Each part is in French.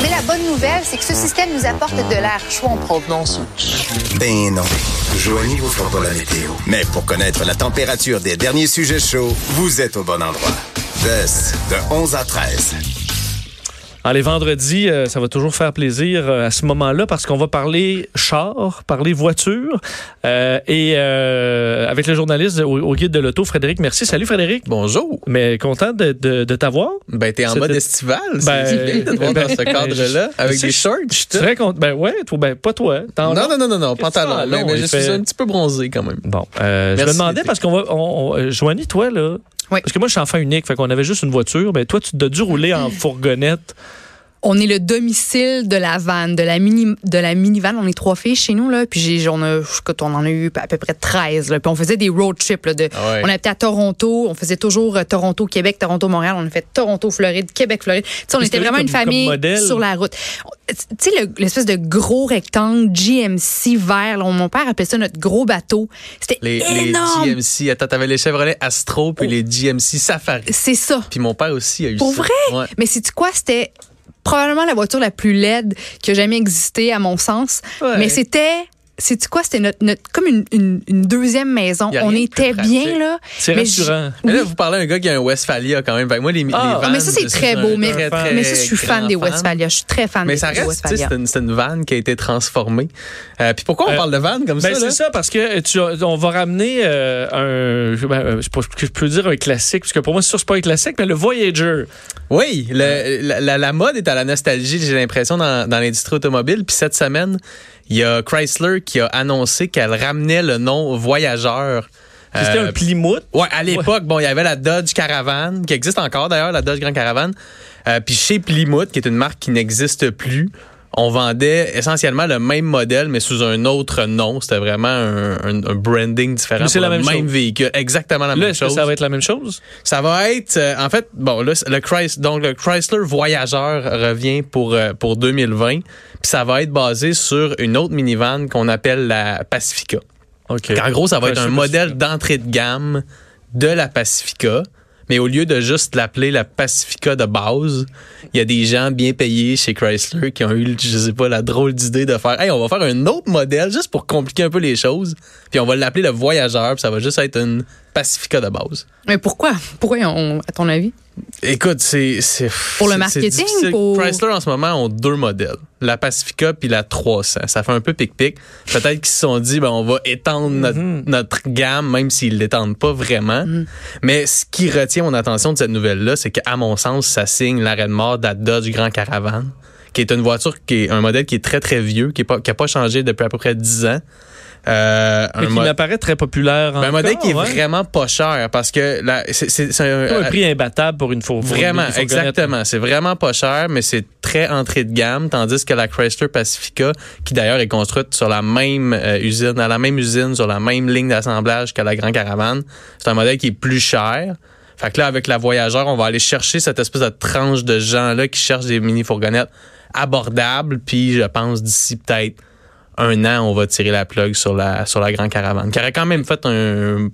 Mais la bonne nouvelle, c'est que ce système nous apporte de l'air chaud en provenance. Ben non. Joignez vous pas la météo. Mais pour connaître la température des derniers sujets chauds, vous êtes au bon endroit. Test de 11 à 13. Les vendredis, euh, ça va toujours faire plaisir euh, à ce moment-là parce qu'on va parler char, parler voiture. Euh, et euh, avec le journaliste au, au guide de l'auto, Frédéric Merci. Salut Frédéric. Bonjour. Mais content de, de, de t'avoir. Ben, t'es en mode estival. Ben, c'est de te voir ben, dans ce cadre-là, je- avec des shorts. Je suis très content. Ben ouais, toi, ben pas toi. T'en- Non, non, non, non, non, pantalon. Mais, mais je fait- suis un petit peu bronzé quand même. Bon, euh, je me demandais parce qu'on va, on, on- euh, Joanie, toi là, Oui. parce que moi je suis enfant unique, fait qu'on avait juste une voiture. Ben toi, tu as dû rouler en fourgonnette. On est le domicile de la van, de la mini, de la minivan. On est trois filles chez nous là, puis j'ai, on a, on en a eu à peu près 13 là. Puis on faisait des road trips là, de, Ah ouais. on habitait à Toronto, on faisait toujours euh, Toronto, Québec, Toronto, Montréal. On a fait Toronto, Floride, Québec, Floride. On était vraiment comme- une famille sur la route. Tu sais, le- l'espèce de gros rectangle GMC vert. Là, mon père appelait ça notre gros bateau. C'était Les, les énorme. GMC. Attends, t'avais les Chevrolet Astro puis les GMC Safari. C'est ça. Puis mon père aussi a eu Pour ça. vrai? Ouais. Mais c'est quoi? C'était probablement la voiture la plus laide qui a jamais existé, à mon sens. Ouais. Mais c'était. C'est quoi? C'était notre, notre, comme une, une, une deuxième maison. On était bien, là. C'est Mais je- rassurant. Mais là, vous parlez d'un gars qui a un Westphalia quand même. Moi, les, les vannes, mais ça, c'est très un beau. Mais, très, très mais ça, je suis fan des Westphalia. Je suis très fan Mais des, ça reste, c'est une, c'est une vanne qui a été transformée. Euh, puis pourquoi on Euh, parle de vanne comme Ben ça? c'est ça parce que tu, on va ramener euh, un, je, ben, euh, je sais pas que je peux dire un classique parce que pour moi c'est sûr c'est pas un classique mais le Voyager. Oui, le- la, la- la mode est à la nostalgie, j'ai l'impression, dans, dans l'industrie automobile. Puis cette semaine, il y a Chrysler qui a annoncé qu'elle ramenait le nom Voyageur. C'était Euh, un Plymouth? Ouais, à l'époque, bon, il y avait la Dodge Caravan, qui existe encore d'ailleurs, la Dodge Grand Caravan. Euh, Puis chez Plymouth, qui est une marque qui n'existe plus, on vendait essentiellement le même modèle, mais sous un autre nom. C'était vraiment un, un- un branding différent. C'est le même même chose. véhicule. Exactement la Là même que chose. ça va être la même chose? Ça va être, euh, en fait, bon, là, le Chrysler, donc le Chrysler Voyageur revient pour, euh, pour 2020. Puis ça va être basé sur une autre minivan qu'on appelle la Pacifica. OK. En gros, ça va être un modèle d'entrée de gamme de la Pacifica. Mais au lieu de juste l'appeler la Pacifica de base, il y a des gens bien payés chez Chrysler qui ont eu, je sais pas, la drôle d'idée de faire, hey, on va faire un autre modèle juste pour compliquer un peu les choses. Puis on va l'appeler le Voyageur, puis ça va juste être une Pacifica de base. Mais pourquoi? Pourquoi, on, à ton avis? Écoute, c'est Pour le marketing, pour- Chrysler en ce moment ont deux modèles, la Pacifica puis la 300. Ça fait un peu pic-pic. Peut-être qu'ils se sont dit ben on va étendre notre, Mhm. notre gamme même s'ils l'étendent pas vraiment. Mais ce qui retient mon attention de cette nouvelle là, c'est qu'à mon sens, ça signe l'arrêt de mort de la Dodge Grand Caravan, qui est une voiture qui est un modèle qui est très très vieux, qui est pas qui a pas changé depuis à peu près 10 ans. Euh, Mais un qui m'apparaît très populaire. ben, un modèle qui est ouais. vraiment pas cher parce que c'est un, un prix imbattable pour une une Vraiment, exactement. C'est vraiment pas cher, mais c'est très entrée de gamme, tandis que la Chrysler Pacifica, qui d'ailleurs est construite sur la même euh, usine, à la même usine, sur la même ligne d'assemblage que la Grand Caravane, c'est un modèle qui est plus cher. Fait que là, avec la Voyageur, on va aller chercher cette espèce de tranche de gens-là qui cherchent des mini-fourgonnettes abordables, puis je pense d'ici peut-être un an, on va tirer la plug sur la, sur la Grand Caravane, qui aurait quand même fait un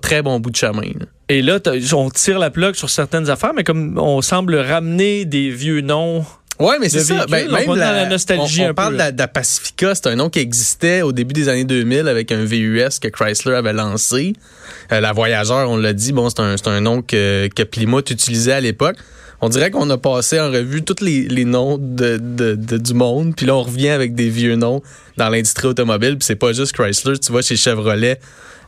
très bon bout de chemin. Et là, on tire la plug sur certaines affaires, mais comme on semble ramener des vieux noms. Ouais, mais c'est ça. Ben, on même va dans la nostalgie on, on un parle peu, de la, de la Pacifica, c'est un nom qui existait au début des années 2000 avec un VUS que Chrysler avait lancé. Euh, la Voyageur, on l'a dit, bon, c'est un, un nom que, que Plymouth utilisait à l'époque. On dirait qu'on a passé en revue tous les, les noms de, de- de- du monde, puis là on revient avec des vieux noms dans l'industrie automobile, puis c'est pas juste Chrysler, tu vois chez Chevrolet,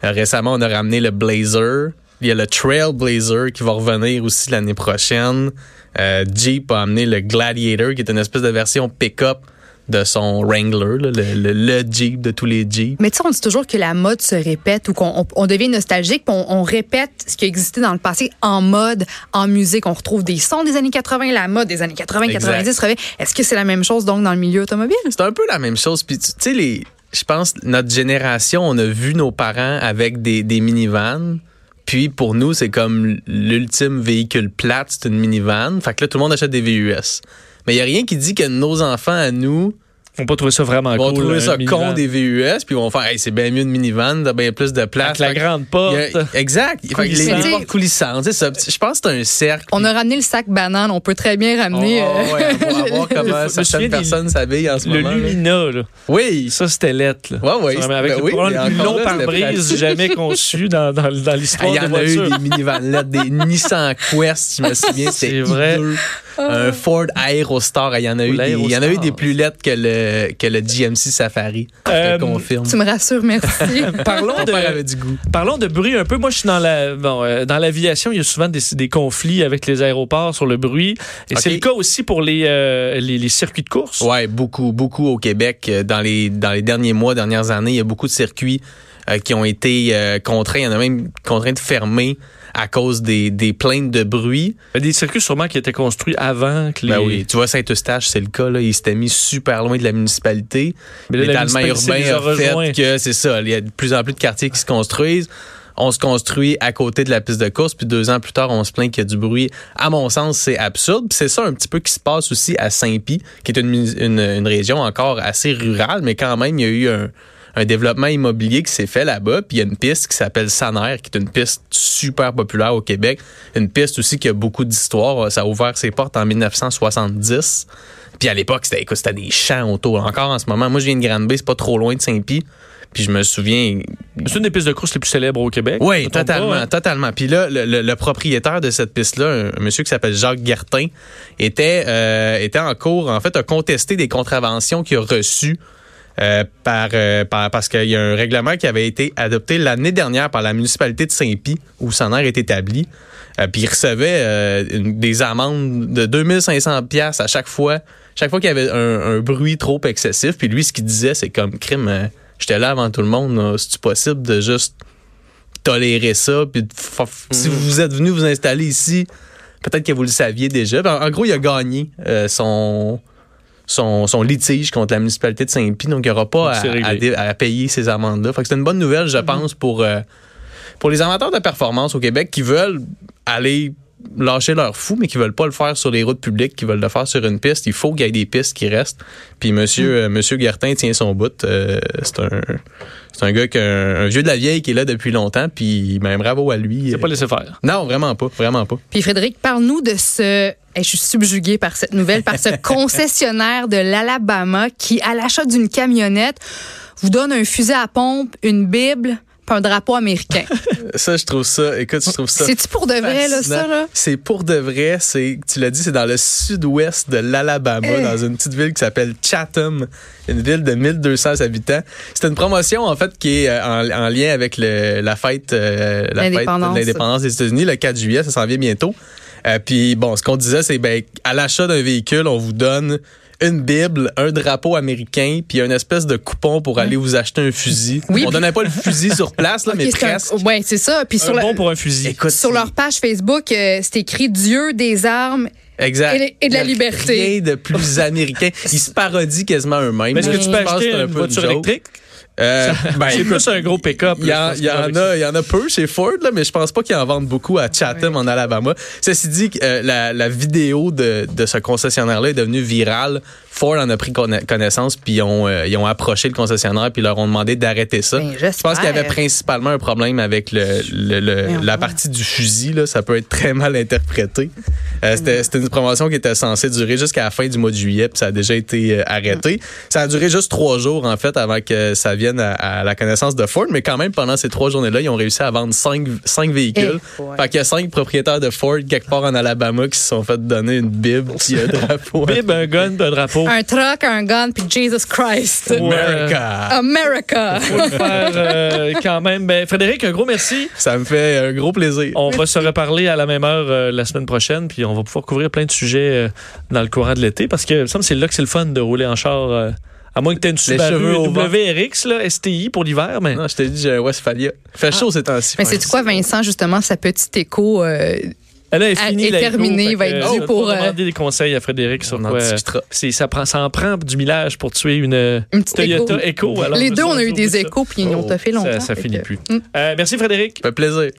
euh, récemment on a ramené le Blazer, il y a le Trailblazer qui va revenir aussi l'année prochaine. Euh, Jeep a amené le Gladiator, qui est une espèce de version pick-up de son Wrangler, là, le, le- le Jeep de tous les Jeeps. Mais tu sais, on dit toujours que la mode se répète ou qu'on on, on devient nostalgique, puis on, on répète ce qui a existé dans le passé en mode, en musique. On retrouve des sons des années 80, la mode des années 80, Exact. 90 revient. Est-ce que c'est la même chose donc dans le milieu automobile? C'est un peu la même chose. Puis tu tu sais, les, je pense notre génération, on a vu nos parents avec des, des minivans. Puis pour nous, c'est comme l'ultime véhicule plate, c'est une minivan. Fait que là, tout le monde achète des VUS. Mais il n'y a rien qui dit que nos enfants à nous vont pas trouver ça vraiment Ils vont cool. trouver ça minivan. con des VUS, puis ils vont faire, hey, c'est bien mieux de minivan, t'as bien plus de place. Avec la grande porte. a- exact. Fait que les, les portes coulissantes, c'est ça. Je pense que c'est un cercle. On a ramené le sac banane, on peut très bien ramener. Oh, euh, ouais, on va voir Je me comment souviens certaines personnes s'habillent en ce Le moment. là. Lumina, là. Oui. Ça, c'était lettre. là. Ouais, Avec ben le, oui, le plus long pare-brise jamais conçu dans, dans, dans l'histoire Il y en a eu des minivans des Nissan Quest, je me souvian, C'est vrai. Un Ford Aerostar, il y en a eu, des, il y en a eu L'Aerostar. des plus lettres que le, que le GMC Safari. Je Euh, te confirme. Tu me rassures, merci. Parlons de, avait du goût. Parlons de bruit un peu. Moi, je suis dans la bon, euh, dans l'aviation. Il y a souvent des, des conflits avec les aéroports sur le bruit. Et c'est le cas aussi pour les, euh, les, les circuits de course. Ouais, beaucoup, beaucoup au Québec. Dans les, dans les derniers mois, dernières années, il y a beaucoup de circuits euh, qui ont été euh, contraints. Il y en a même contraints de fermer à cause des, des plaintes de bruit. Des circuits sûrement qui étaient construits avant que les. Ben oui, tu vois, Saint-Eustache, c'est le cas. Là. Il s'était mis super loin de la municipalité. Mais là, la municipalité urbain a fait rejoints. que c'est ça. Il y a de plus en plus de quartiers qui se construisent. On se construit à côté de la piste de course, puis deux ans plus tard, on se plaint qu'il y a du bruit. À mon sens, c'est absurde. Puis c'est ça un petit peu qui se passe aussi à Saint-Pie, qui est une, une, une région encore assez rurale, mais quand même, il y a eu un, un développement immobilier qui s'est fait là-bas. Puis il y a une piste qui s'appelle Saner, qui est une piste super populaire au Québec. Une piste aussi qui a beaucoup d'histoire. Ça a ouvert ses portes en 1970. Puis à l'époque, c'était écoute, c'était des champs autour. Encore en ce moment, moi je viens de Granby, c'est pas trop loin de Saint-Pie. Puis je me souviens. C'est une des pistes de course les plus célèbres au Québec. Oui, totalement, pas, hein? totalement. Puis là, le, le- le propriétaire de cette piste-là, un, un monsieur qui s'appelle Jacques Guertin, était, euh, était en cours, en fait, a contesté des contraventions qu'il a reçues euh, par, euh, par- parce qu'il y a un règlement qui avait été adopté l'année dernière par la municipalité de Saint-Pie, où son air est établi. Euh, puis il recevait une- des amendes de 2500 pièces à chaque fois, chaque fois qu'il y avait un, un bruit trop excessif. Puis lui, ce qu'il disait, c'est comme crime. J'étais là avant tout le monde. C'est possible de juste tolérer ça? Puis si vous êtes venu vous installer ici, peut-être que vous le saviez déjà. En, en gros, il a gagné son, son, son litige contre la municipalité de Saint-Pie. Donc, il n'y aura pas à, payer ces amendes-là. Fait que c'est une bonne nouvelle, je pense, pour, euh, pour les amateurs de performance au Québec qui veulent aller lâcher leur fou, mais qui veulent pas le faire sur les routes publiques, qui veulent le faire sur une piste. Il faut qu'il y ait des pistes qui restent. Puis monsieur, euh, monsieur Gertin tient son bout. Euh, c'est un c'est un gars qui un, un vieux de la vieille qui est là depuis longtemps. Puis ben, bravo à lui. C'est pas laissé faire. Non, vraiment pas, vraiment pas. Puis Frédéric, parle-nous de ce. Je suis subjuguée par cette nouvelle, par ce concessionnaire de l'Alabama qui, à l'achat d'une camionnette, vous donne un fusil à pompe, une Bible, puis un drapeau américain. Ça, je trouve ça. Écoute, je trouve ça. C'est-tu pour de vrai, là, ça, là? C'est pour de vrai. C'est, tu l'as dit, c'est dans le sud-ouest de l'Alabama, Eh. dans une petite ville qui s'appelle Chatham, une ville de 1200 habitants. C'est une promotion, en fait, qui est euh, en, en lien avec le, la fête, euh, la fête de l'indépendance des États-Unis, le 4 juillet. Ça s'en vient bientôt. Euh, Puis, bon, ce qu'on disait, c'est, ben, à l'achat d'un véhicule, on vous donne une Bible, un drapeau américain, puis une espèce de coupon pour aller vous acheter un fusil. Oui, on donnait pas le fusil sur place, là, mais c'est un- presque. Ouais, c'est ça. Puis sur, Un la- bon pour un fusil. Écoute, sur leur page Facebook, euh, c'est écrit Dieu des armes. Exact. Et- et de la Il y a liberté. Rien de plus américain. Ils se parodient quasiment eux-mêmes. Mais est-ce que tu peux acheter que c'est un une peu voiture électrique? Euh, ben, c'est plus un gros pick-up. Il y, en, y a, il y en a peu chez Ford, là, mais je pense pas qu'ils en vendent beaucoup à Chatham, en Alabama. Ceci dit, euh, la, la vidéo de, de ce concessionnaire-là est devenue virale. Ford en a pris conna- connaissance, puis ils ont, euh, ils ont approché le concessionnaire, puis leur ont demandé d'arrêter ça. Ben, je pense qu'il y avait principalement un problème avec le, le- le- Voyons la partie du fusil. Là, ça peut être très mal interprété. Euh, c'était, une promotion qui était censée durer jusqu'à la fin du mois de juillet, puis ça a déjà été arrêté. Ça a duré juste trois jours, en fait, avant que ça vienne à, à la connaissance de Ford, mais quand même, pendant ces trois journées-là, ils ont réussi à vendre cinq, cinq véhicules. Eh, ouais. Fait qu'il y a cinq propriétaires de Ford quelque part en Alabama qui se sont fait donner une Bible puis un drapeau. Bib, un gun, puis un drapeau. Un truck, un gun, puis Jesus Christ. America! America. Faut le faire euh, quand même. Ben, Frédéric, un gros merci. Ça me fait un gros plaisir. On va se reparler à la même heure euh, la semaine prochaine, puis on va pouvoir couvrir plein de sujets euh, dans le courant de l'été, parce que il me c'est là que c'est le fun de rouler en char. Euh, à moins que tu aies une Subaru. WRX, là, STI pour l'hiver, mais Non, je t'ai dit, j'ai un Westphalia. Fait chaud ces temps-ci. Mais c'est quoi, Vincent, justement, sa petite écho euh, elle est Elle est terminée, écho, va être euh, je vais pour, euh, demander des conseils à Frédéric sur quoi. euh, c'est- ça, prend, ça en prend du millage pour tuer une, Une petite Toyota écho. Echo. alors Les deux, on a eu des échos, puis ils ont Oh, fait longtemps. Ça, finit plus. Mm. Euh, merci Frédéric. Ça fait plaisir.